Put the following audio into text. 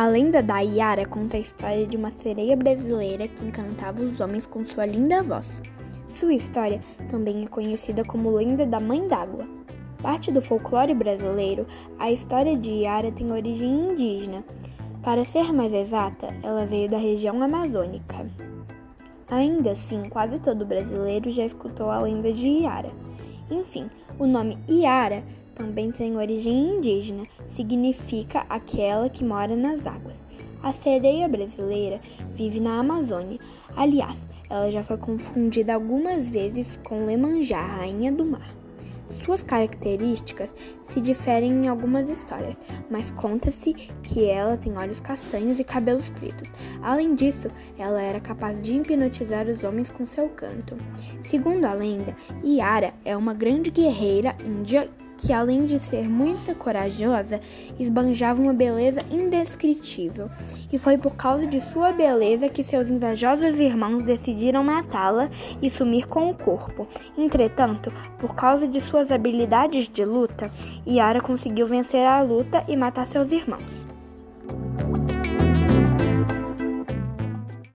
A lenda da Iara conta a história de uma sereia brasileira que encantava os homens com sua linda voz. Sua história também é conhecida como lenda da Mãe d'Água. Parte do folclore brasileiro, a história de Iara tem origem indígena. Para ser mais exata, ela veio da região amazônica. Ainda assim, quase todo brasileiro já escutou a lenda de Iara. Enfim, o nome Iara também tem origem indígena, significa aquela que mora nas águas. A sereia brasileira vive na Amazônia. Aliás, ela já foi confundida algumas vezes com Lemanjá, rainha do mar. Suas características se diferem em algumas histórias, mas conta-se que ela tem olhos castanhos e cabelos pretos. Além disso, ela era capaz de hipnotizar os homens com seu canto. Segundo a lenda, Yara é uma grande guerreira índia que, além de ser muito corajosa, esbanjava uma beleza indescritível. E foi por causa de sua beleza que seus invejosos irmãos decidiram matá-la e sumir com o corpo. Entretanto, por causa de suas habilidades de luta, Yara conseguiu vencer a luta e matar seus irmãos.